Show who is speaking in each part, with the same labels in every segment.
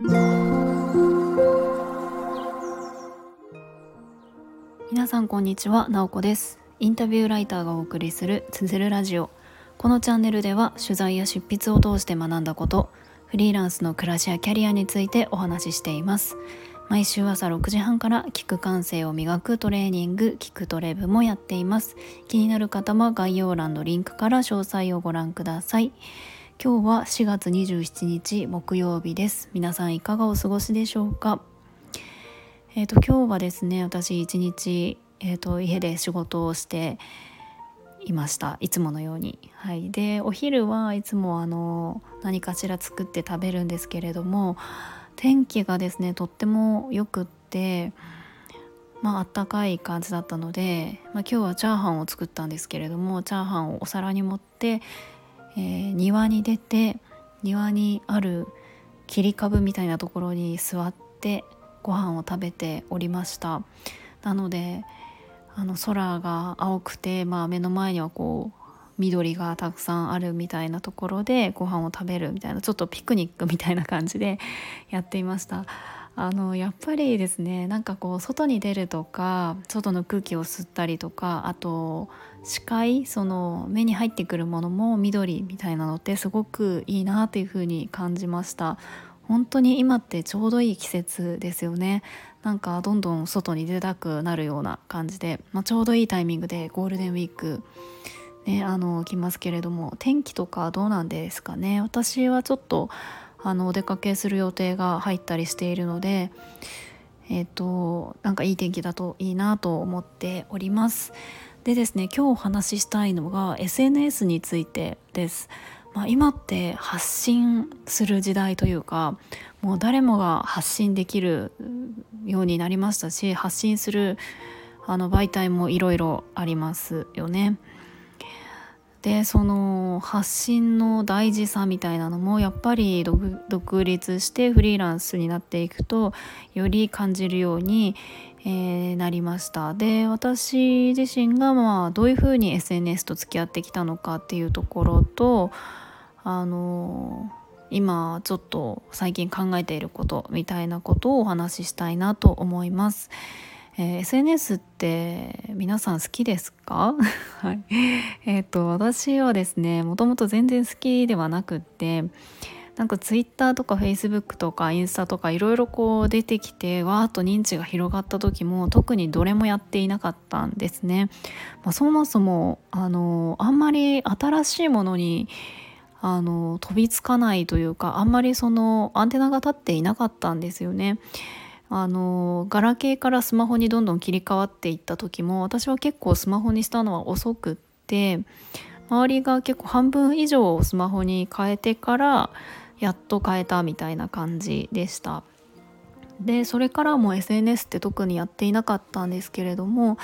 Speaker 1: 皆さんこんにちは、なおこです。インタビューライターがお送りするつづるラジオ。このチャンネルでは取材や執筆を通して学んだことフリーランスの暮らしやキャリアについてお話ししています。毎週朝6時半から聞く感性を磨くトレーニング聞くトレブもやっています。気になる方は概要欄のリンクから詳細をご覧ください。今日は4月27日木曜日です。皆さんいかがお過ごしでしょうか？えっ、ー、と今日はですね私一日えーと、家で仕事をしていました。いつものように。はい、でお昼はいつもあの何かしら作って食べるんですけれども天気がですねとってもよくってまああったかい感じだったので、まあ、今日はチャーハンを作ったんですけれどもチャーハンをお皿に盛って、えー、庭に出て庭にある切り株みたいなところに座ってご飯を食べておりました。なのであの空が青くて、まあ、目の前にはこう緑がたくさんあるみたいなところでご飯を食べるみたいなちょっとピクニックみたいな感じでやっていました。あのやっぱりですねなんかこう外に出るとか外の空気を吸ったりとかあと視界その目に入ってくるものも緑みたいなのってすごくいいなというふうに感じました。本当に今ってちょうどいい季節ですよね。なんかどんどん外に出たくなるような感じで、まあ、ちょうどいいタイミングでゴールデンウィークね、あの来ますけれども天気とかどうなんですかね。私はちょっとあのお出かけする予定が入ったりしているのでえっ、ー、となんかいい天気だといいなと思っておりますでですね今日お話ししたいのが SNS についてです、まあ、今って発信する時代というかもう誰もが発信できるようになりましたし発信するあの媒体もいろいろありますよね。でその発信の大事さみたいなのもやっぱり独立してフリーランスになっていくとより感じるように、えー、なりましたで私自身がまあどういうふうに SNS と付き合ってきたのかっていうところとあの今ちょっと最近考えていることみたいなことをお話ししたいなと思います。えー、SNS って皆さん好きですか？はい。え、ー、と、私はですね、もともと全然好きではなくって、なんか Twitter とか Facebook とかインスタとかいろいろこう出てきてわーっと認知が広がった時も特にどれもやっていなかったんですね。まあ、そもそもあのあんまり新しいものにあの飛びつかないというかあんまりそのアンテナが立っていなかったんですよね。あのガラケーからスマホにどんどん切り替わっていった時も私は結構スマホにしたのは遅くって周りが結構半分以上をスマホに変えてからやっと変えたみたいな感じでした。でそれからも SNS って特にやっていなかったんですけれども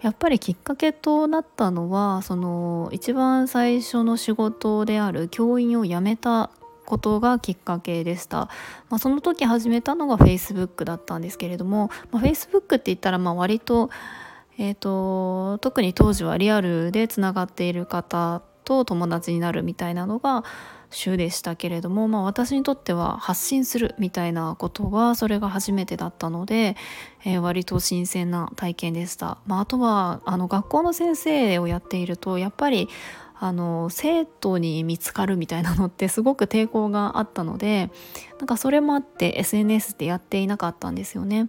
Speaker 1: やっぱりきっかけとなったのはその一番最初の仕事である教員を辞めたことがきっかけでした、まあ、その時始めたのが Facebook だったんですけれども、まあ、Facebook って言ったらまあ割と,、えーと、特に当時はリアルでつながっている方と友達になるみたいなのが主でしたけれども、まあ、私にとっては発信するみたいなことはそれが初めてだったので、えー、割と新鮮な体験でした。まあ、あとはあの学校の先生をやっているとやっぱりあの生徒に見つかるみたいなのってすごく抵抗があったのでなんかそれもあって SNS ってやっていなかったんですよね。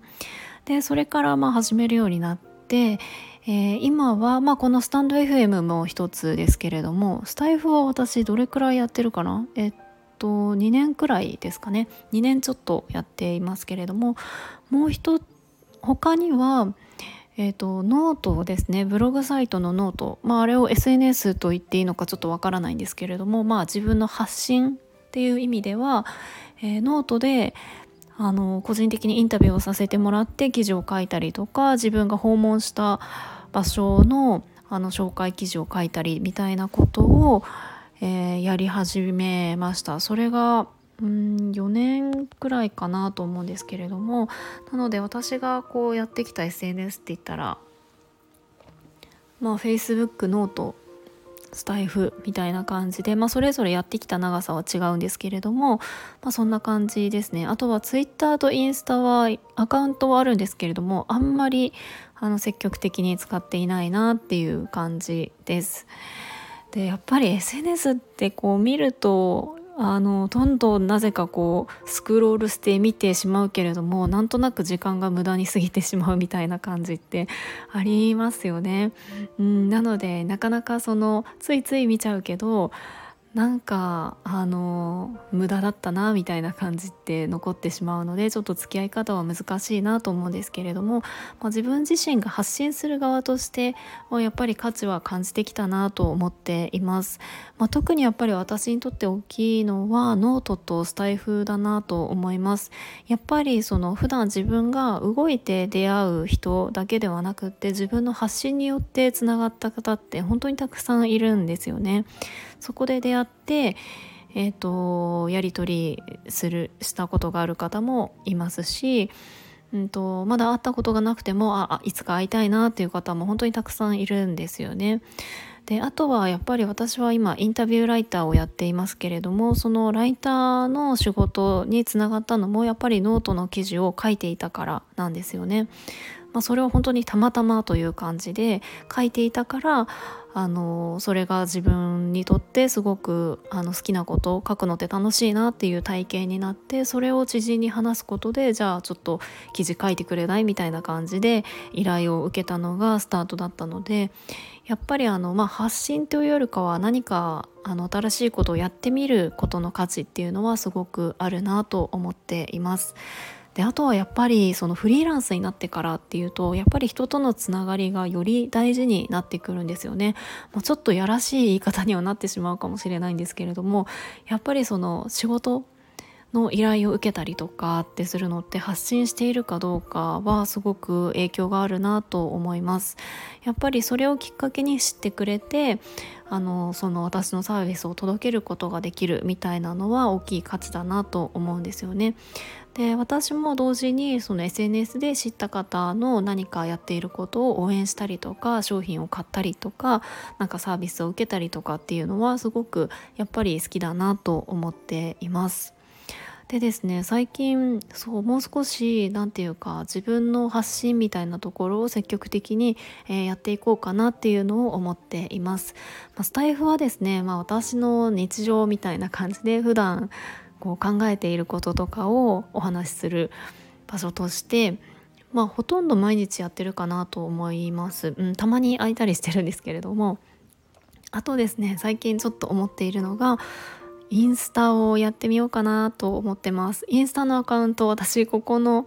Speaker 1: でそれからまあ始めるようになって、えー、今はまあこのスタンド FM も一つですけれどもスタイフは私どれくらいやってるかな？えっと2年くらいですかね2年ちょっとやっていますけれどももう一他にはえーと、ノートですねブログサイトの note、まあ、あれを SNS と言っていいのかちょっとわからないんですけれども、まあ、自分の発信っていう意味では、えー、ノートであの個人的にインタビューをさせてもらって記事を書いたりとか自分が訪問した場所のあの紹介記事を書いたりみたいなことを、えー、やり始めました。それがうん4年くらいかなと思うんですけれどもなので私がこうやってきた SNS って言ったらまあ Facebook ノートスタイフみたいな感じで、まあ、それぞれやってきた長さは違うんですけれども、まあ、そんな感じですねあとはツイッターとインスタはアカウントはあるんですけれどもあんまりあの積極的に使っていないなっていう感じです。でやっぱり SNS ってこう見るとあのどんどんなぜかこうスクロールして見てしまうけれどもなんとなく時間が無駄に過ぎてしまうみたいな感じって ありますよね。うん、なのでなかなかそのついつい見ちゃうけどなんかあの無駄だったなみたいな感じって残ってしまうのでちょっと付き合い方は難しいなと思うんですけれども、まあ、自分自身が発信する側としてやっぱり価値は感じてきたなと思っています、まあ、特にやっぱり私にとって大きいのはノートとスタイフだなと思います。やっぱりその普段自分が動いて出会う人だけではなくって自分の発信によってつながった方って本当にたくさんいるんですよね。そこで出会って、えーと、やり取りするしたことがある方もいますし、うんと、まだ会ったことがなくてもあいつか会いたいなっていう方も本当にたくさんいるんですよね。であとはやっぱり私は今インタビューライターをやっていますけれどもそのライターの仕事につながったのもやっぱりノートの記事を書いていたからなんですよね。まあ、それは本当にたまたまという感じで書いていたからあのそれが自分にとってすごくあの好きなことを書くのって楽しいなっていう体験になってそれを知人に話すことでじゃあちょっと記事書いてくれないみたいな感じで依頼を受けたのがスタートだったのでやっぱりあの、まあ、発信というよりかは何かあの新しいことをやってみることの価値っていうのはすごくあるなと思っています。であとはやっぱりそのフリーランスになってからっていうとやっぱり人とのつながりがより大事になってくるんですよね、まあ、ちょっとやらしい言い方にはなってしまうかもしれないんですけれどもやっぱりその仕事の依頼を受けたりとかってするのって発信しているかどうかはすごく影響があるなと思いますやっぱりそれをきっかけに知ってくれてあのその私のサービスを届けることができるみたいなのは大きい価値だなと思うんですよねで私も同時にその SNS で知った方の何かやっていることを応援したりとか商品を買ったりとかなんかサービスを受けたりとかっていうのはすごくやっぱり好きだなと思っています。でですね最近そうもう少し何て言うか自分の発信みたいなところを積極的に、えー、やっていこうかなっていうのを思っています。まあ、スタイフはですね、まあ、私の日常みたいな感じで普段こう考えていることとかをお話しする場所としてまあほとんど毎日やってるかなと思います、うん、たまに空いたりしてるんですけれどもあとですね最近ちょっと思っているのがインスタをやってみようかなと思ってます。インスタのアカウント私ここの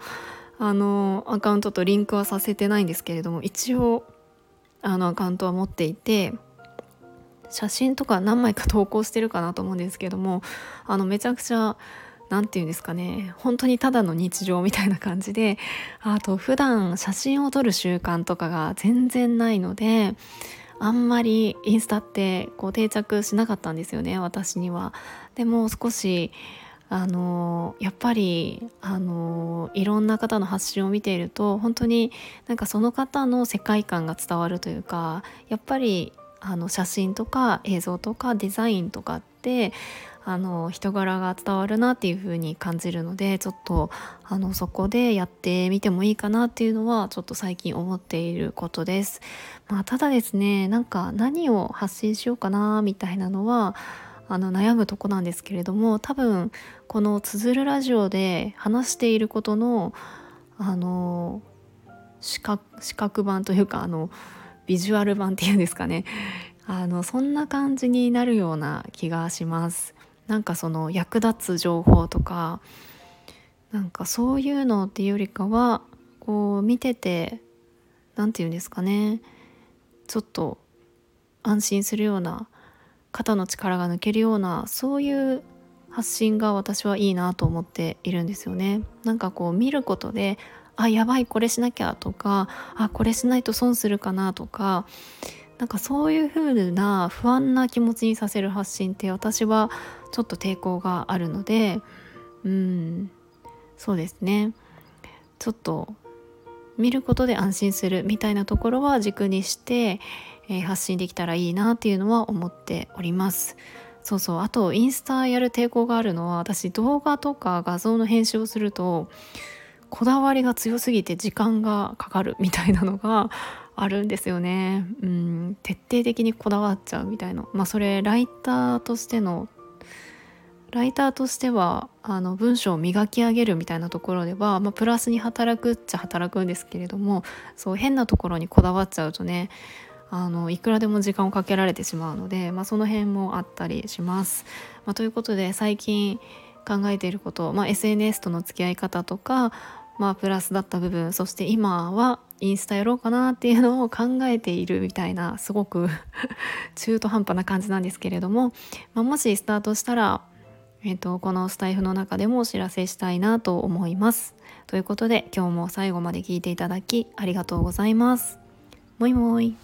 Speaker 1: あのアカウントとリンクはさせてないんですけれども一応あのアカウントは持っていて写真とか何枚か投稿してるかなと思うんですけどもあのめちゃくちゃ何て言うんですかね本当にただの日常みたいな感じであと普段写真を撮る習慣とかが全然ないのであんまりインスタってこう定着しなかったんですよね私には。でも少しあのやっぱりあのいろんな方の発信を見ていると本当になんかその方の世界観が伝わるというかやっぱりあの写真とか映像とかデザインとかってあの人柄が伝わるなっていう風に感じるのでちょっとあのそこでやってみてもいいかなっていうのはちょっと最近思っていることです。まあ、ただですねなんか何を発信しようかなみたいなのはあの悩むとこなんですけれども多分この「つづるラジオ」で話していることのあの視覚版というかあのビジュアル版っていうんですかねあのそんな感じになるような気がしますなんかその役立つ情報とかなんかそういうのっていうよりかはこう見てて何て言うんですかねちょっと安心するような肩の力が抜けるようなそういう発信が私はいいなと思っているんですよね。なんかこう見ることであやばいこれしなきゃとかあこれしないと損するかなとかなんかそういう風な不安な気持ちにさせる発信って私はちょっと抵抗があるのでうんそうですね。ちょっと見ることで安心するみたいなところは軸にして、えー、発信できたらいいなっていうのは思っております。そうそう。あとインスタやる抵抗があるのは私動画とか画像の編集をするとこだわりが強すぎて時間がかかるみたいなのがあるんですよね。うん、徹底的にこだわっちゃうみたいな。まあそれライターとしてのライターとしてはあの文章を磨き上げるみたいなところでは、まあ、プラスに働くっちゃ働くんですけれどもそう変なところにこだわっちゃうとねあのいくらでも時間をかけられてしまうので、まあ、その辺もあったりします。まあ、ということで最近考えていること、まあ、SNS との付き合い方とか、まあ、プラスだった部分そして今はインスタやろうかなっていうのを考えているみたいなすごく 中途半端な感じなんですけれども、まあ、もしスタートしたら、えーと、このスタイフの中でもお知らせしたいなと思います。ということで今日も最後まで聞いていただきありがとうございます。もいもい。